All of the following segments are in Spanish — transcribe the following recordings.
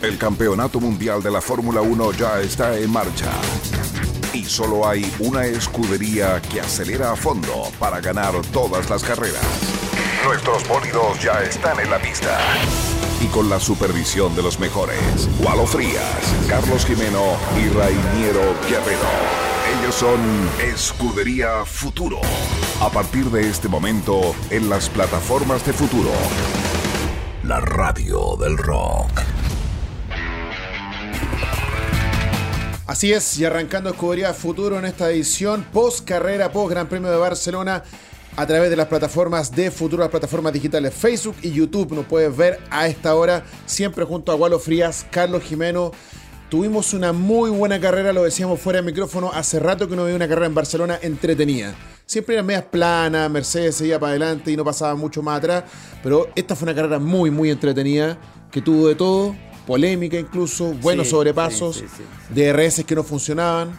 El campeonato mundial de la Fórmula 1 ya está en marcha. Y solo hay una escudería que acelera a fondo para ganar todas las carreras. Nuestros bólidos ya están en la pista. Y con la supervisión de los mejores, Walo Frías, Carlos Jimeno y Rainiero Guerrero. Ellos son Escudería Futuro. A partir de este momento, en las plataformas de Futuro. La radio del rock. Así es, y arrancando Escudería Futuro en esta edición post carrera, post Gran Premio de Barcelona a través de las plataformas de Futuro, las plataformas digitales Facebook y YouTube. Nos puedes ver a esta hora, siempre junto a Gualo Frías, Carlos Jimeno. Tuvimos una muy buena carrera, lo decíamos fuera de micrófono, hace rato que no veía una carrera en Barcelona entretenida. Siempre eran medias planas, Mercedes seguía para adelante y no pasaba mucho más atrás, pero esta fue una carrera muy, muy entretenida, que tuvo de todo, polémica incluso, buenos Sí, sobrepasos, sí, sí, DRS que no funcionaban.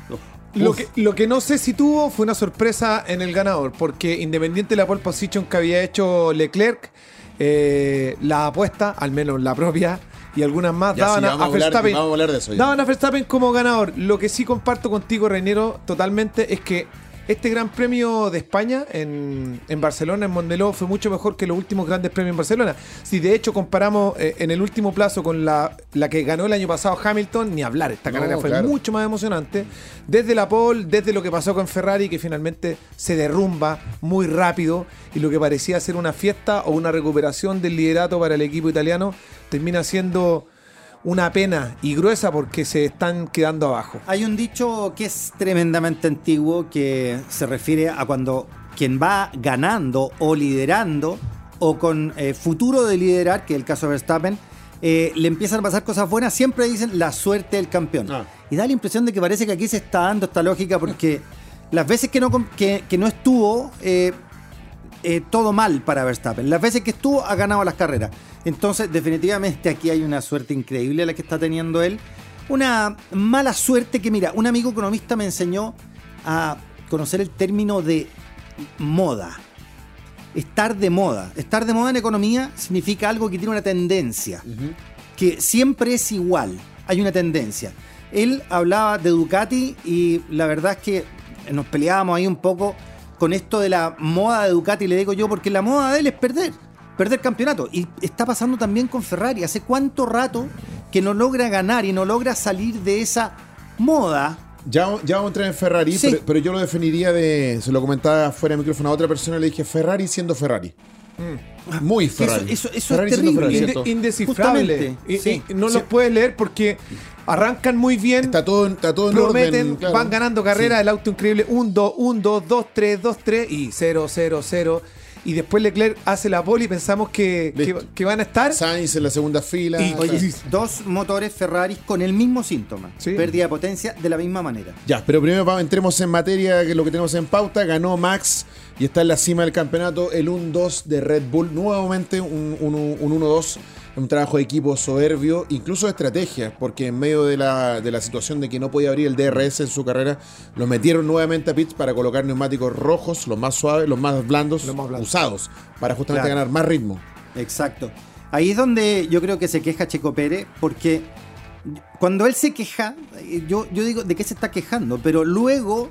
Lo que, lo que no sé si tuvo fue una sorpresa en el ganador, porque independiente de la pole position que había hecho Leclerc, eh, la apuesta, al menos la propia, y algunas más, Ya, daban sí, a, Verstappen. a. Daban a Verstappen como ganador. Lo que sí comparto contigo, Reinero, totalmente, es que este Gran Premio de España en, en Barcelona, en Mondeló, fue mucho mejor que los últimos grandes premios en Barcelona. Si de hecho comparamos eh, en el último plazo con la, la que ganó el año pasado Hamilton, ni hablar. Esta No, carrera fue claro. mucho más emocionante. Desde la pole, desde lo que pasó con Ferrari, que finalmente se derrumba muy rápido y lo que parecía ser una fiesta o una recuperación del liderato para el equipo italiano termina siendo una pena y gruesa porque se están quedando abajo. Hay un dicho que es tremendamente antiguo que se refiere a cuando quien va ganando o liderando o con eh, futuro de liderar, que es el caso de Verstappen, eh, le empiezan a pasar cosas buenas, siempre dicen la suerte del campeón. Ah. Y da la impresión de que parece que aquí se está dando esta lógica porque las veces que no, que, que no estuvo, eh, eh, todo mal para Verstappen. Las veces que estuvo, ha ganado las carreras. Entonces, definitivamente aquí hay una suerte increíble la que está teniendo él. Una mala suerte que, mira, un amigo economista me enseñó a conocer el término de moda. Estar de moda. Estar de moda en economía significa algo que tiene una tendencia, que siempre es igual. Hay una tendencia. Él hablaba de Ducati y la verdad es que nos peleábamos ahí un poco con esto de la moda de Ducati, le digo yo, porque la moda de él es perder, perder campeonato. Y está pasando también con Ferrari. ¿Hace cuánto rato que no logra ganar y no logra salir de esa moda? Ya, ya vamos a entrar en Ferrari, Sí. pero, pero yo lo definiría de. Se lo comentaba fuera de micrófono a otra persona, le dije Ferrari siendo Ferrari. Muy Ferrari. eso- eso Ferrari es siendo terrible. Ferrari, indescifrable. Y- sí. y no Sí. los puedes leer porque arrancan muy bien. Está todo, está todo en prometen, orden. claro. van ganando carrera, Sí. el auto increíble, 1, 2, 1, 2, 2, 3, 2, 3 y 0, 0, 0. Y después Leclerc hace la pole y pensamos que, que, van a estar. Sainz en la segunda fila. Y- Oye, dos motores Ferrari con el mismo síntoma. Sí. Pérdida de potencia de la misma manera. Ya, pero primero vamos, entremos en materia, que es lo que tenemos en pauta. Ganó Max y está en la cima del campeonato el 1-2 de Red Bull. Nuevamente un, un, un 1-2, un trabajo de equipo soberbio, incluso de estrategia, porque en medio de la, de la situación de que no podía abrir el DRS en su carrera, lo metieron nuevamente a pits para colocar neumáticos rojos, los más suaves, los más blandos, Los más blandos. usados, para justamente Claro. ganar más ritmo. Exacto. Ahí es donde yo creo que se queja Checo Pérez, porque cuando él se queja, yo, yo digo, ¿de qué se está quejando? Pero luego,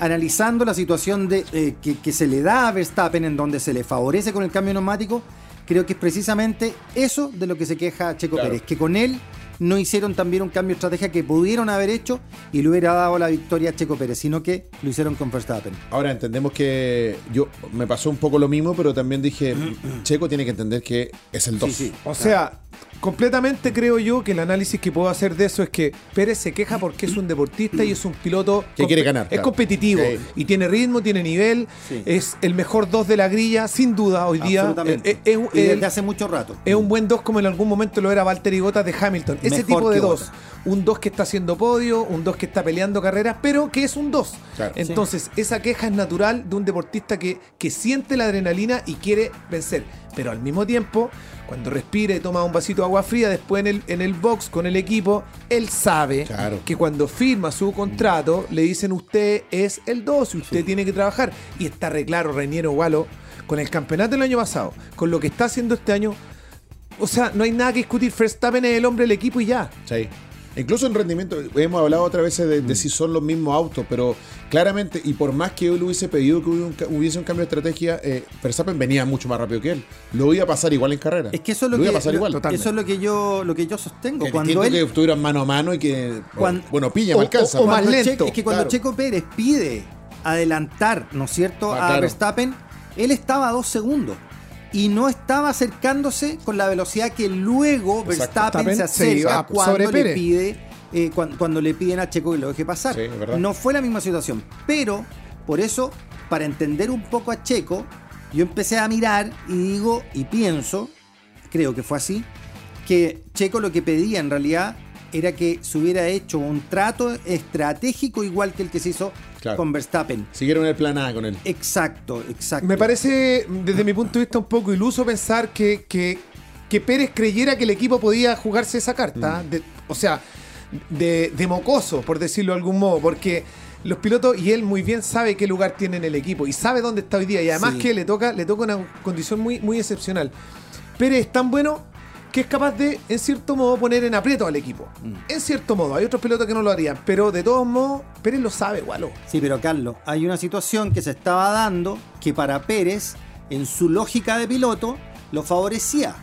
analizando la situación de, eh, que, que se le da a Verstappen, en donde se le favorece con el cambio neumático, creo que es precisamente eso de lo que se queja Checo Claro. Pérez, que con él no hicieron también un cambio de estrategia que pudieron haber hecho y le hubiera dado la victoria a Checo Pérez, sino que lo hicieron con Verstappen. Ahora entendemos que yo me pasó un poco lo mismo, pero también dije, Checo tiene que entender que es el 2. Sí, sí. O sea, completamente creo yo que el análisis que puedo hacer de eso es que Pérez se queja porque es un deportista y es un piloto Que quiere ganar, Es claro. competitivo Sí. y tiene ritmo, tiene nivel, Sí. es el mejor dos de la grilla, sin duda hoy día. Absolutamente. Eh, eh, y desde el- hace mucho rato. Es un buen 2 como en algún momento lo era Valtteri Bottas de Hamilton. Ese Mejor tipo de que 2. Bottas. Un 2 que está haciendo podio, un 2 que está peleando carreras, pero que es un 2. Claro. Entonces, esa queja es natural de un deportista que, que siente la adrenalina y quiere vencer. Pero al mismo tiempo, cuando respira y toma un vasito de agua fría, después en el, en el box con el equipo, él sabe Claro. que cuando firma su contrato, le dicen usted es el 2 y usted tiene que trabajar. Y está re claro, Reiniero Walo, con el campeonato del año pasado, con lo que está haciendo este año, o sea, no hay nada que discutir. Verstappen es el hombre del equipo y ya. Sí. Incluso en rendimiento, hemos hablado otra vez de, de si son los mismos autos, pero claramente, y por más que yo le hubiese pedido que hubiese un, hubiese un cambio de estrategia, eh, Verstappen venía mucho más rápido que él. Lo iba a pasar igual en carrera. Es que eso es lo, que, a pasar lo- igual. total. eso es lo que yo lo que yo sostengo. Que Cuando él, que estuvieran mano a mano y que. Cuando- bueno, pilla, o- me alcanza. o- o más lento, Checo- es que cuando claro. Checo Pérez pide adelantar, ¿no es cierto?, Ah, a claro. Verstappen, él estaba a dos segundos. Y no estaba acercándose con la velocidad que luego Verstappen se acerca cuando le pide eh, cuan- cuando, le piden a Checo que lo deje pasar. Sí, no fue la misma situación. Pero, por eso, para entender un poco a Checo, yo empecé a mirar y digo y pienso, creo que fue así, que Checo lo que pedía en realidad era que se hubiera hecho un trato estratégico igual que el que se hizo Claro. con Verstappen. Siguieron el plan A con él. Exacto, exacto. Me parece, desde mi punto de vista, un poco iluso pensar que, que, que Pérez creyera que el equipo podía jugarse esa carta. de- o sea, de, de mocoso, por decirlo de algún modo, porque los pilotos y él muy bien sabe qué lugar tiene en el equipo y sabe dónde está hoy día. Y además Sí. que le toca, le toca una condición muy, muy excepcional. Pérez es tan bueno que es capaz de, en cierto modo, poner en aprieto al equipo. En cierto modo, hay otros pilotos que no lo harían, pero de todos modos, Pérez lo sabe, igual. Sí, pero Carlos, hay una situación que se estaba dando que para Pérez, en su lógica de piloto, lo favorecía.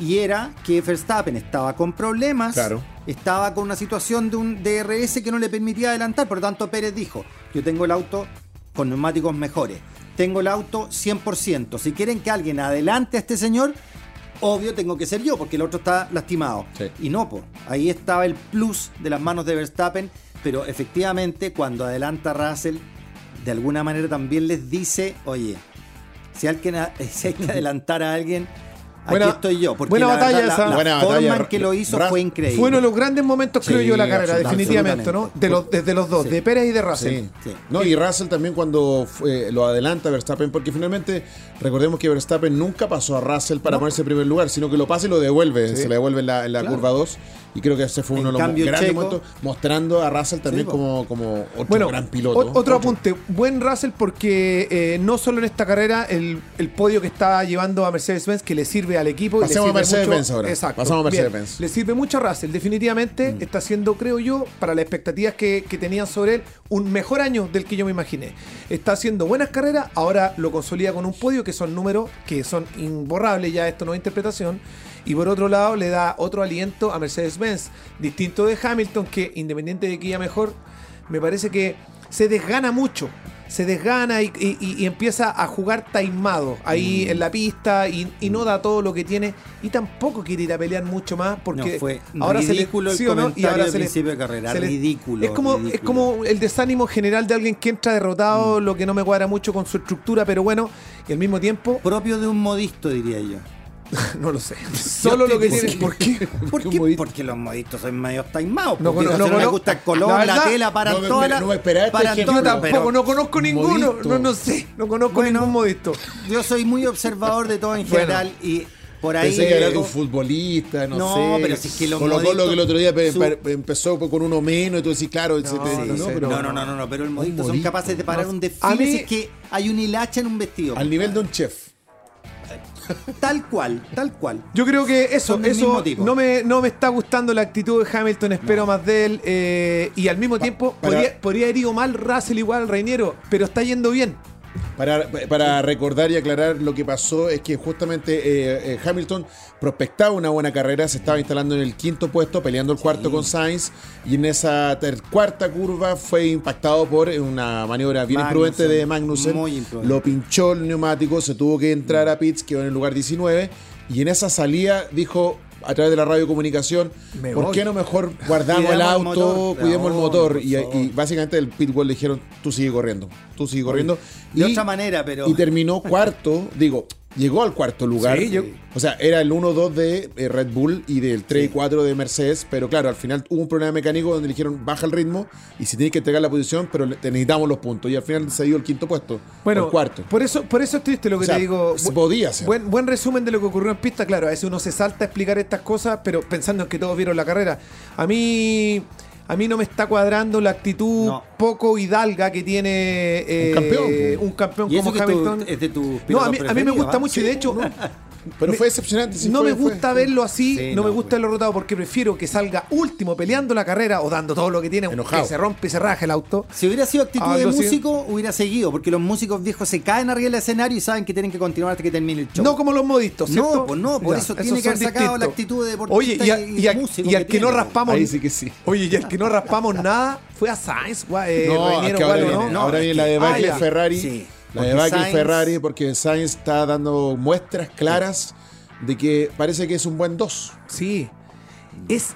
Y era que Verstappen estaba con problemas, Claro. estaba con una situación de un DRS que no le permitía adelantar. Por lo tanto, Pérez dijo: Yo tengo el auto con neumáticos mejores, tengo el auto 100%. Si quieren que alguien adelante a este señor, obvio tengo que ser yo, porque el otro está lastimado. Sí. Y no, pues ahí estaba el plus de las manos de Verstappen, pero efectivamente cuando adelanta Russell, de alguna manera también les dice, oye, si, alguien, si hay que adelantar a alguien, Buena- aquí estoy yo. Porque buena la, batalla verdad, la- esa. la Buena forma batalla. en que lo hizo fue increíble. Fue uno de los grandes momentos, creo Sí, yo, de la carrera, definitivamente, ¿no? De los, desde los dos, Sí. de Pérez y de Russell. Sí. Sí. No, y Russell también cuando fue- lo adelanta Verstappen, porque finalmente recordemos que Verstappen nunca pasó a Russell para ponerse en primer lugar, sino que lo pasa y lo devuelve, Sí. se le devuelve en la, en la Claro. curva 2. Y creo que ese fue uno de los grandes Checo- momentos, mostrando a Russell también Sí, como, como otro Bueno, gran piloto. otro apunte. Buen Russell porque eh, no solo en esta carrera, el, el podio que está llevando a Mercedes-Benz, que le sirve al equipo. Pasemos a Mercedes-Benz ahora. Exacto. Pasamos a. Mercedes-Benz. Le sirve mucho a Russell. Definitivamente Mm. está haciendo, creo yo, para las expectativas que, que tenían sobre él, un mejor año del que yo me imaginé. Está haciendo buenas carreras, ahora lo consolida con un podio que son números que son imborrables, ya esto no es interpretación. Y por otro lado, le da otro aliento a Mercedes-Benz, distinto de Hamilton, que independiente de que iba mejor, me parece que se desgana mucho. Se desgana y, y- y- y empieza a jugar taimado ahí en la pista y, y no da todo lo que tiene y tampoco quiere ir a pelear mucho más porque No, fue ahora se le ridículo el ¿sí no? comentario de se le- principio de carrera, se le- ridículo, Es como, ridículo. es como el desánimo general de alguien que entra derrotado, Mm. lo que no me cuadra mucho con su estructura, pero bueno, y al mismo tiempo, Propio de un modisto, diría yo. no lo sé. Solo lo que ¿Por tiene. ¿Por qué? Porque los modistos son medio taimados. No no, no cono- gusta el color, la tela, para no me- toda mira, la- no me esperaba este para. Yo tampoco, no conozco ninguno. No, no sé, no conozco Bueno, ningún modisto. Yo soy muy observador de todo en general y por ahí. Pensé que era un futbolista, no, No, sé. pero si es que los Colo Colo moditos- que el otro día su- empezó con uno menos y tú decís, claro, se te- no no, pero no, no, no, no, pero el modito son capaces de parar un desfile mí- si es que hay un hilacha en un vestido. al nivel de un chef. Tal cual, tal cual. Yo creo que eso, eso no me, no me está gustando la actitud de Hamilton, espero más de él. eh, y al mismo tiempo, para- podría, podría haber ido mal Russell igual, Reiniero, pero está yendo bien. Para, para recordar y aclarar lo que pasó es que justamente eh, eh, Hamilton prospectaba una buena carrera, se estaba instalando en el quinto puesto, peleando el cuarto con Sainz y en esa cuarta curva fue impactado por una maniobra bien Magnussen, imprudente de Magnussen. muy imprudente. Lo pinchó el neumático, se tuvo que entrar a pits, quedó en el lugar 19 y en esa salida dijo a través de la radiocomunicación, ¿por voy. qué no mejor guardamos el auto, motor? cuidemos el motor? Y, básicamente el pitbull le dijeron, tú sigue corriendo, tú sigue corriendo. De Y- otra manera, pero. y terminó cuarto, digo, llegó al cuarto lugar. Sí, yo- O sea, era el 1-2 de eh, Red Bull y del 3 y 4 de Mercedes, pero claro, al final hubo un problema mecánico donde dijeron baja el ritmo y si tienes que entregar la posición, pero necesitamos los puntos. Y al final se dio el quinto puesto, Bueno, el cuarto. Por eso, por eso es triste lo que O sea, te digo. se podía hacer. Buen, buen resumen de lo que ocurrió en pista, claro. A veces uno se salta a explicar estas cosas, pero pensando en que todos vieron la carrera. A mí. A mí no me está cuadrando la actitud No. poco hidalga que tiene eh, Un campeón, po. un campeón Y eso como Hamilton. es de tus No, a mí, a mí me gusta ¿ah? mucho y de hecho, Pero me- fue decepcionante. sí no fue- me gusta fue- verlo así, Sí, no, me no, gusta fue- verlo rotado porque prefiero que salga último peleando la carrera o dando todo lo que tiene, Enojado. que se rompe y se raje el auto. Si hubiera sido actitud Ah, de músico, hubiera seguido, porque los músicos viejos se caen arriba del escenario y saben que tienen que continuar hasta que termine el show. No como los modistas, No, ¿cierto? pues no, por eso tiene que haber sacado la actitud de deportista Oye, y, a- y- y y a- músico y al que que no raspamos. Ahí sí que sí. Oye, y al que no raspamos nada fue a Sainz, gua- eh, No, Reiniero, es que ahora viene, ¿no? ahora viene la de ah. Ferrari. Sí, la de porque Bacle Sainz- Ferrari, porque Sainz está dando muestras claras de que parece que es un buen 2. Sí. Es,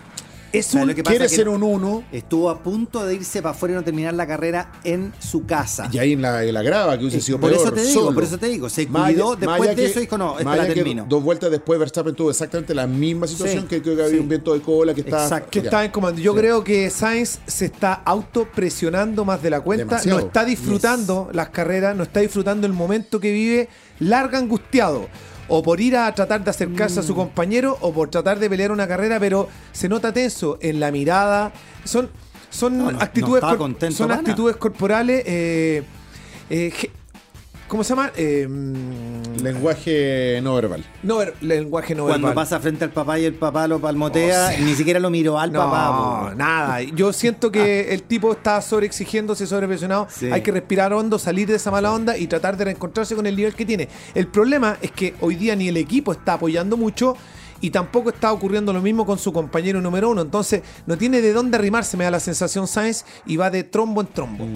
es ¿Sabes un. lo que pasa? Quiere que- ser un 1 Estuvo a punto de irse para afuera y no terminar la carrera en su casa. y ahí en la, en la grava que hubiese Eh, sido por peor. eso te digo, solo. por eso te digo, se cuidó después de que- eso y dijo, no, esta la termino. Dos vueltas después Verstappen tuvo exactamente la misma situación Sí, que creo que había sí. un viento de cola que está Exacto. que está en comando. Yo creo que Sainz se está autopresionando más de la cuenta. Demasiado. No está disfrutando las carreras, no está disfrutando el momento que vive, larga angustiado. O por ir a tratar de acercarse a Mm. su compañero, o por tratar de pelear una carrera, pero se nota tenso en la mirada. Son, son No, no, no actitudes, estaba cor- contento son actitudes corporales. eh, eh, ¿Cómo se llama? Eh, mm, Lenguaje no verbal. no, ver- lenguaje no Cuando verbal. pasa frente al papá y el papá lo palmotea, O sea, ni siquiera lo miró al No, papá. po. nada. Yo siento que el tipo está sobreexigiéndose, sobrepresionado. Sí. Hay que respirar hondo, salir de esa mala onda y tratar de reencontrarse con el nivel que tiene. El problema es que hoy día ni el equipo está apoyando mucho y tampoco está ocurriendo lo mismo con su compañero número uno. Entonces, no tiene de dónde arrimarse, me da la sensación Sainz, y va de trombo en trombo.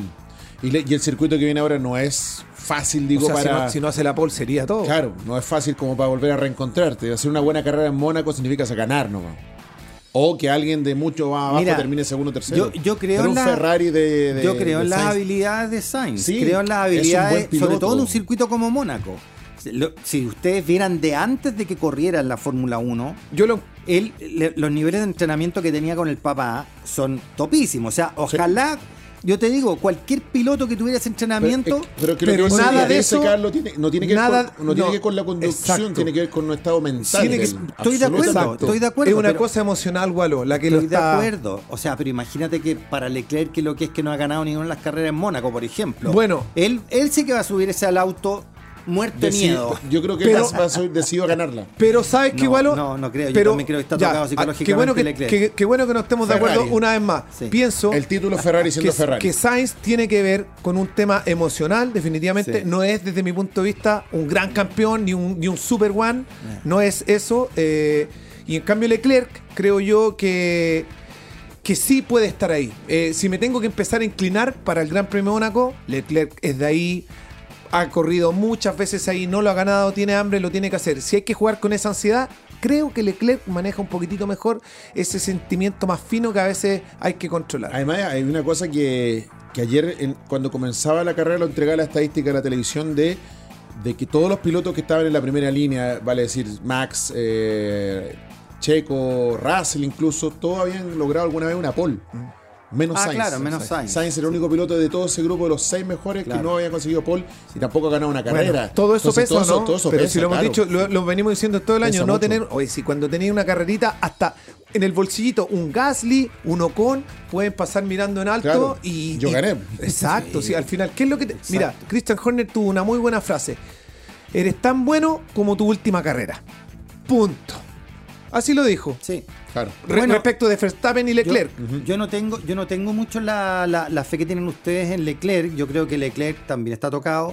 Y, le- y el circuito que viene ahora no es fácil, O digo, si para. no, si no hace la pole sería todo. Claro, no es fácil como para volver a reencontrarte. Hacer una buena carrera en Mónaco significa ganar nomás. O que alguien de mucho más abajo Mira, termine segundo o tercero. Yo, yo creo Pero en un la- Ferrari de, de- Yo creo de en las habilidades de Sainz. Sí, creo en las habilidades, sobre todo en un circuito como Mónaco. Si ustedes vieran de antes de que corriera en la Fórmula 1, Yo lo. él, le- los niveles de entrenamiento que tenía con el papá son topísimos. O sea, ojalá, yo te digo, cualquier piloto que tuviera ese entrenamiento, Pero, pero creo Pero que nada de de eso- Carlos tiene, no tiene que nada- ver con, no tiene no, que ver con la conducción, exacto. tiene que ver con nuestro estado mental. Tiene que- del- estoy de acuerdo, estoy de acuerdo. es una pero- cosa emocional, Gualo, la que lo Estoy de está. acuerdo. O sea, pero imagínate que para Leclerc, que lo que es que no ha ganado ninguna de las carreras en Mónaco, por ejemplo. Bueno. Él, él sí que va a subirse al auto muerto de Deci- miedo. Yo creo que Pero- va a ser decidido a ganarla. Pero sabes que No, igual. no, no creo. Yo también creo que está tocado psicológicamente Qué bueno que, Leclerc. que- qué bueno que no estemos de acuerdo una vez más. Sí. Pienso El título Ferrari siendo que, Ferrari. que Sainz tiene que ver con un tema emocional, definitivamente. Sí. No es, desde mi punto de vista, un gran campeón ni un, ni un super one. No es eso. eh, y en cambio, Leclerc, creo yo que. Que sí puede estar ahí. Eh, si me tengo que empezar a inclinar para el Gran Premio Mónaco, Leclerc es de ahí, ha corrido muchas veces ahí, no lo ha ganado, tiene hambre, lo tiene que hacer. Si hay que jugar con esa ansiedad, creo que Leclerc maneja un poquitito mejor ese sentimiento más fino que a veces hay que controlar. Además, hay una cosa que, que ayer, en- cuando comenzaba la carrera, lo entregaba la estadística de la televisión de, de que todos los pilotos que estaban en la primera línea, vale decir, Max, eh, Checo, Russell incluso, todos habían logrado alguna vez una pole. Menos Ah, Sainz. claro, menos Sainz. Sainz era el único piloto de todo ese grupo de los seis mejores Claro. que no había conseguido pole y tampoco ha ganado una carrera. Bueno, todo eso Entonces, pesa, todo eso- ¿no? todo eso Pero pesa, si lo hemos claro. dicho, lo, lo venimos diciendo todo el año, Pesa no mucho. tener, oye, si cuando tenéis una carrerita, hasta en el bolsillito, un Gasly, un Ocon, pueden pasar mirando en alto Claro, y. yo y- gané. Exacto, sí, al final, ¿qué es lo que te- Mira, Christian Horner tuvo una muy buena frase. Eres tan bueno como tu última carrera. Punto. Así lo dijo. Sí. Claro. Re- Bueno, respecto de Verstappen y Leclerc. Yo, yo no tengo, yo no tengo mucho la, la- la fe que tienen ustedes en Leclerc. Yo creo que Leclerc también está tocado.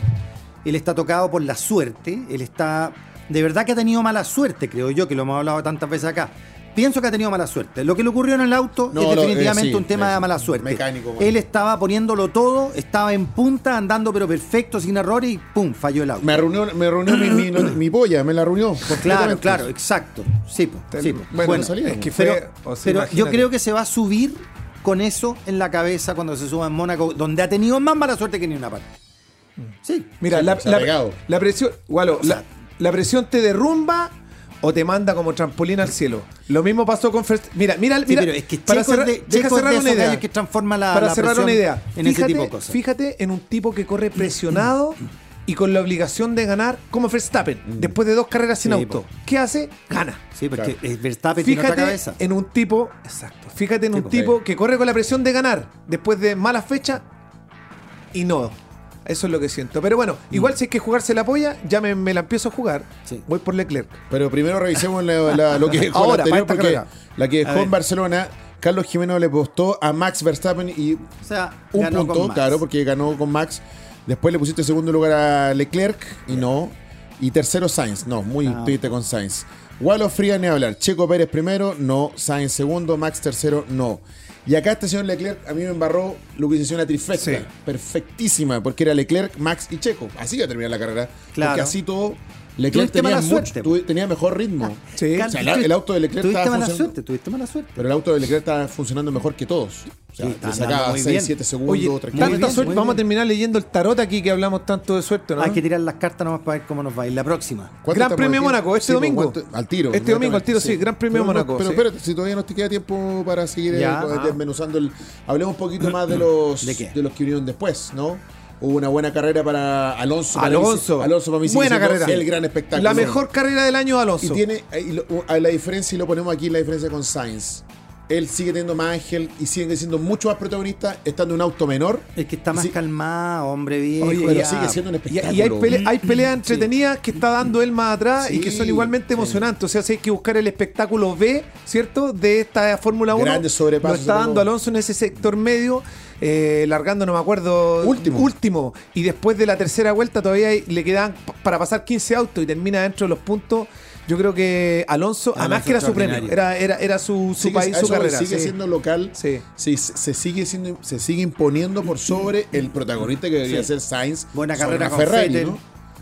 Él está tocado por la suerte. Él está. De verdad que ha tenido mala suerte, creo yo, que lo hemos hablado tantas veces acá. Pienso que ha tenido mala suerte. Lo que le ocurrió en el auto No, es lo- definitivamente eh, sí, un tema de mala suerte. mecánico, bueno. Él estaba poniéndolo todo, estaba en punta, andando pero perfecto, sin errores y ¡pum! falló el auto. Me reunió, me reunió mi, mi, mi polla, me la reunió. Claro, claro, exacto. Sí, po, sí, po. Bueno, Bueno, es que Pero, fue. o sea, pero yo creo que se va a subir con eso en la cabeza cuando se suba en Mónaco, donde ha tenido más mala suerte que ni una parte. Sí. Mira, Sí, la, la- pegado. la presión, Gualo, O sea- la, la presión te derrumba o te manda como trampolín al cielo. Lo mismo pasó con Verst- Mira, mira, Sí, mira. pero es que para cerrar, de- deja cerrar de una idea. que transforma la- para la cerrar una idea. en ese fíjate, tipo de cosas. Fíjate en un tipo que corre presionado y con la obligación de ganar como Verstappen, después de dos carreras sin Mm. Sí, auto. po. ¿Qué hace? Gana. Sí, porque Claro. Verstappen tiene otra Fíjate cabeza. en un tipo, exacto. Fíjate en Sí, un po. tipo que corre con la presión de ganar después de malas fechas y no. Eso es lo que siento. Pero bueno, igual si hay que jugarse la polla, ya me, me la empiezo a jugar. Sí. Voy por Leclerc. Pero primero revisemos la- la- lo que dejó Ahora, la anterior, porque carrera. la que dejó en Barcelona, Carlos Jimeno le apostó a Max Verstappen y O sea, un ganó punto, con Max. claro, porque ganó con Max. Después le pusiste segundo lugar a Leclerc y no. Y tercero Sainz, no, muy Ah. triste con Sainz. Wallo Fría ni hablar. Checo Pérez primero, no. Sainz segundo, Max tercero, no. Y acá este señor Leclerc a mí me embarró lo que se hizo una trifecta. Sí. Perfectísima, porque era Leclerc, Max y Checo. Así iba a terminar la carrera. Claro. Porque así todo. Leclerc tenía, mala mucho- suerte. tuvi- tenía mejor ritmo. Sí. O sea, el, el auto de Leclerc Tuviste estaba mala funcionando. suerte, tuviste mala suerte. Pero el auto de Leclerc estaba funcionando mejor que todos. O sea, Sí, sacaba andando muy 6, bien. 7 segundos, Oye, tanta bien, suerte. muy Vamos a terminar leyendo el tarot aquí que hablamos tanto de suerte, ¿no? Hay que tirar las cartas nomás para ver cómo nos va a ir la próxima. ¿Cuánto Gran Premio de? Mónaco, este Sí, pues, domingo. Al tiro. Este domingo al tiro, sí, Gran Premio Pero Mónaco, Pero espérate, si todavía nos te queda tiempo para seguir eh, desmenuzando el. Hablemos un poquito más de los, ¿De qué? los que vinieron después, ¿no? Hubo una buena carrera para Alonso. para Alonso. mí- Alonso para mí Buena carrera. El gran espectáculo. La mejor carrera del año de Alonso. Y tiene eh, y lo- a la diferencia, y lo ponemos aquí, la diferencia con Sainz. Él sigue teniendo más ángel y sigue siendo mucho más protagonista estando en un auto menor. El que está más Sí. calmado, hombre viejo. Oye, pero ya. sigue siendo un espectáculo. y hay, pele- hay peleas entretenidas que está dando él más atrás y que son igualmente sí. emocionantes. O sea, si hay que buscar el espectáculo B, ¿cierto? De esta Fórmula 1. Grandes sobrepasos Lo está dando. Alonso en ese sector medio, eh, largando, no me acuerdo. Último. Último. Y después de la tercera vuelta todavía le quedan para pasar 15 autos y termina dentro de los puntos. Yo creo que Alonso, Alonso además que era su premio, era, era, era su, su Sigue- país, su carrera. Sigue sí. siendo local. Sí. Sí, se, sigue siendo, se sigue imponiendo por sobre el protagonista que debería Sí. ser Sainz. Buena carrera con Ferrari, Vettel. ¿no?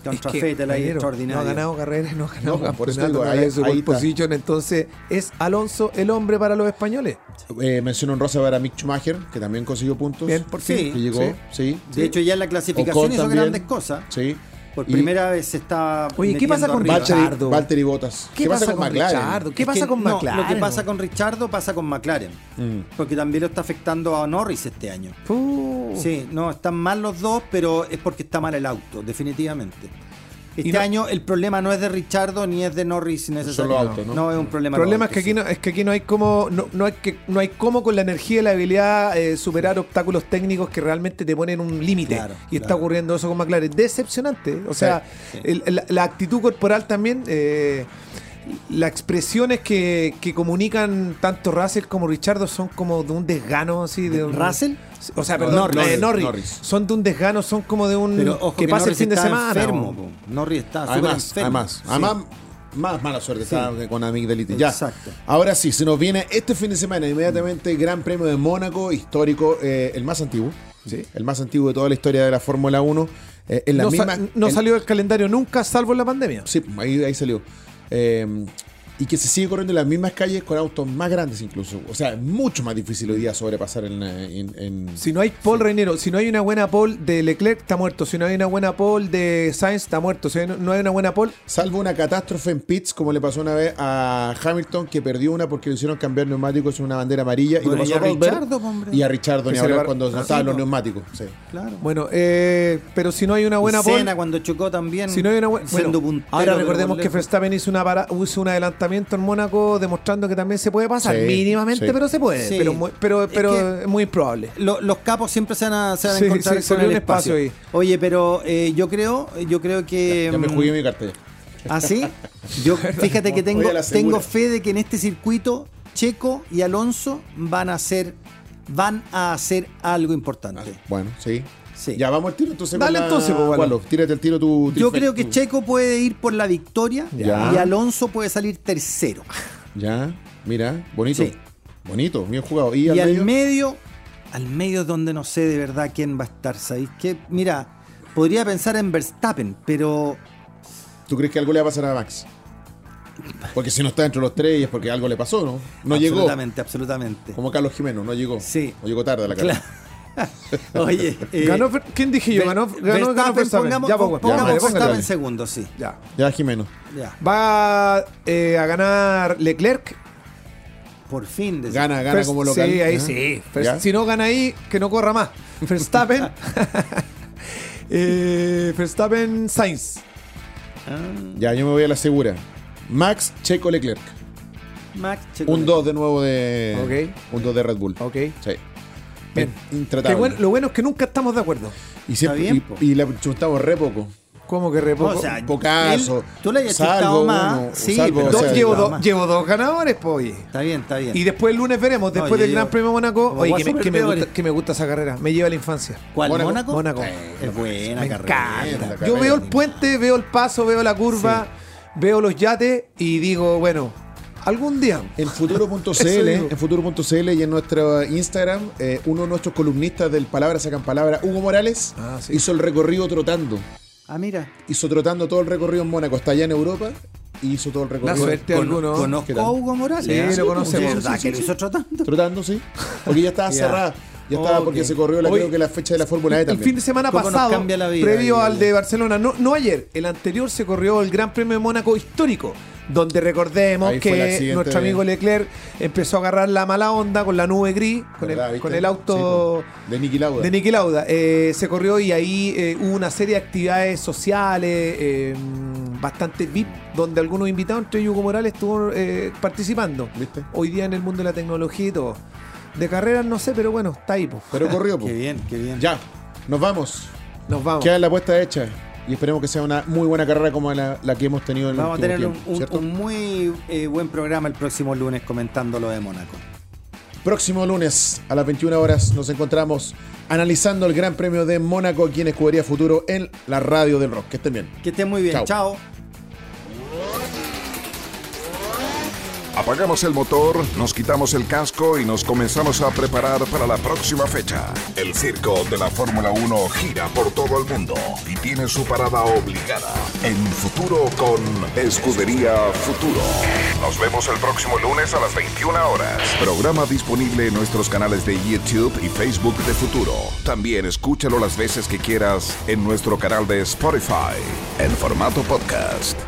Contra Es que, Vettel ahí extraordinario. No ha ganado carreras, no ha ganado No, por eso digo, no ahí- su ahí position, entonces es Alonso el hombre para los españoles. Eh, menciono en rosa para Mick Schumacher, que también consiguió puntos. Bien, por Sí. fin. Que llegó, sí. De hecho, ya en la clasificación Ocon hizo también. grandes cosas. Sí. Por Y primera vez se está. Oye, ¿qué pasa con. Valtteri, Richardo? Valtteri Bottas. ¿Qué pasa con McLaren? Richardo? ¿Qué Es pasa que con no, McLaren? Lo que pasa con Richardo pasa con McLaren. Mm. Porque también lo está afectando a Norris este año. Puh. Sí, no, están mal los dos, pero es porque está mal el auto, definitivamente. Este no- año el problema no es de Richardo ni es de Norris necesariamente. Autos, ¿no? es un problema. El problema es que aquí no, es que aquí no hay como no, no hay que no hay como con la energía y la habilidad eh, superar obstáculos técnicos que realmente te ponen un límite Claro, y está ocurriendo eso con McLaren decepcionante o sea sí. el- la, la actitud corporal también eh, las expresiones que, que comunican tanto Russell como Richardo son como de un desgano así de un, ¿Russell? o sea No, perdón Norris, Norris. Norris. son de un desgano son como de un Pero ojo que que, pasa el fin de semana enfermo. po. Norris está súper Además, enfermo. además, Sí. además, más mala suerte Sí. está con amigdalitis. Ya. Exacto. Ahora sí, se nos viene este fin de semana inmediatamente Gran Premio de Mónaco, histórico, eh, el más antiguo. Sí. El más antiguo de toda la historia de la Fórmula 1. eh, en la no, sa- misma, no en- salió del calendario nunca salvo en la pandemia Sí, ahí, ahí salió. Eh, y que se sigue corriendo en las mismas calles con autos más grandes incluso. O sea, es mucho más difícil hoy día sobrepasar en... en- en- Si no hay Paul Reinero, si no hay una buena Paul de Leclerc, está muerto. Si no hay una buena Paul de Sainz, está muerto. Si no hay una buena Paul, Salvo una catástrofe en pits, como le pasó una vez a Hamilton, que perdió una porque le hicieron cambiar neumáticos en una bandera amarilla. Bueno, y y lo a pasó a Rosberg. Richardo, hombre. Y a Richardo, ni hablar cuando no estaban los neumáticos. Sí. Claro. bueno, eh, pero si no hay una buena y Paul, cuando chocó también. si no hay una buena. siendo Bueno, ahora recordemos que. Verstappen hizo, una para- hizo un en Mónaco demostrando que también se puede pasar. Sí, mínimamente, sí. pero se puede. Sí. Pero, muy- pero, Es que- muy improbable. Lo- los capos siempre se van a, se van a encontrar con el un espacio espacio. ahí. Oye, pero eh, yo creo, yo creo que. Ya me mm, jugué mi cartel. ¿Ah, sí? Yo, fíjate que tengo, fe de que en este circuito Checo y Alonso van a hacer, van a hacer algo importante. Bueno, sí. Sí. Ya vamos al tiro entonces. Dale la- entonces, pues, bueno. Tírate el tiro tu. Yo creo que Checo puede ir por la victoria Ya. y Alonso puede salir tercero. Ya, mira, bonito. Sí. Bonito, bien jugado. Y, Y, al al medio? al medio es donde no sé de verdad quién va a estar. ¿Sabéis qué? Mira, podría pensar en Verstappen, pero ¿Tú crees que algo le va a pasar a Max? Porque si no está entre los tres es porque algo le pasó, ¿no? No llegó. absolutamente, absolutamente. Como Carlos Jiménez, no llegó. Sí. O llegó tarde a la carrera. Claro. Oye, eh, Ganó ¿Quién dije yo? Ganó, ganó, Verstappen, ganó Verstappen. pongamos, Ya, pongamos póngale, Verstappen. Verstappen segundo, sí. Ya. Ya, Jimeno. Ya. Va eh, a ganar Leclerc. Por fin. Gana, gana First- como local. Sí, ahí sí. First- Ya. si no gana ahí, que no corra más. Verstappen. eh, Verstappen Sainz. Ya, yo me voy a la segura. Max, Checo, Leclerc. Max, Checo. Un 2 de nuevo de. Ok. Un 2 de Red Bull. Ok. Sí. Bien. Intratable. Qué bueno- lo bueno es que nunca estamos de acuerdo. Y, siempre, bien, y- y, la chuntamos re poco. ¿Cómo que re No, poco? o sea, Pocaso. él- tú le hayas salvo más. uno, sí, salvo, pero o Dos- sea, llevo, dos, más. llevo dos ganadores, pues, oye. Está bien, está bien. Y después el lunes veremos, No, después yo del Gran Premio Mónaco. Oye, que me, que gusta, que me gusta esa carrera. Me lleva a la infancia. ¿Cuál? Mónaco. ¿Mónaco? Mónaco. Es buena Me carrera. encanta. Yo veo el puente, veo el paso, veo la curva, veo los yates y digo, bueno, algún día. En futuro.cl, en futuro.cl y en nuestro Instagram, eh, uno de nuestros columnistas del Palabra Sacan Palabra, Hugo Morales, Ah, sí. hizo el recorrido trotando. Ah, mira. Hizo trotando todo el recorrido en Mónaco, está allá en Europa, y hizo todo el recorrido. La suerte de alguno. ¿Qué Conozco a Hugo Morales. Sí, ¿eh? lo conocemos. Verdad Sí, que sí, lo sí. hizo tratando. Trotando, sí. Porque ya estaba cerrada. Ya estaba porque se corrió la, creo que la fecha de la Fórmula E El también. fin de semana ¿Cómo nos pasado, cambia la vida, previo al de Barcelona, no, no ayer, el anterior se corrió el Gran Premio de Mónaco histórico, donde recordemos Ahí que nuestro de- amigo Leclerc empezó a agarrar la mala onda con la nube gris, con, ¿Verdad, el, con el auto Sí, po. de Niki Lauda. de Niki Lauda. Eh, se corrió y ahí eh, hubo una serie de actividades sociales, eh, bastante VIP, donde algunos invitados, entre ellos Hugo Morales, estuvo eh, participando. ¿Viste? Hoy día en el mundo de la tecnología y todo. De carreras no sé, pero bueno, está ahí. pues. Pero corrió, po. Qué bien, qué bien. Ya, nos vamos. Nos vamos. Queda la apuesta hecha. Y esperemos que sea una muy buena carrera como la, la que hemos tenido en el Vamos a último tener un, tiempo, un- ¿cierto? un muy eh, buen programa el próximo lunes comentando lo de Mónaco. Próximo lunes a las 21 horas nos encontramos analizando el Gran Premio de Mónaco aquí en Escudería Futuro en la radio del rock. Que estén bien. Que estén muy bien. Chao. Chao. Apagamos el motor, nos quitamos el casco y nos comenzamos a preparar para la próxima fecha. El circo de la Fórmula 1 gira por todo el mundo y tiene su parada obligada en futuro con Escudería Futuro. Nos vemos el próximo lunes a las 21 horas. Programa disponible en nuestros canales de YouTube y Facebook de Futuro. También escúchalo las veces que quieras en nuestro canal de Spotify en formato podcast.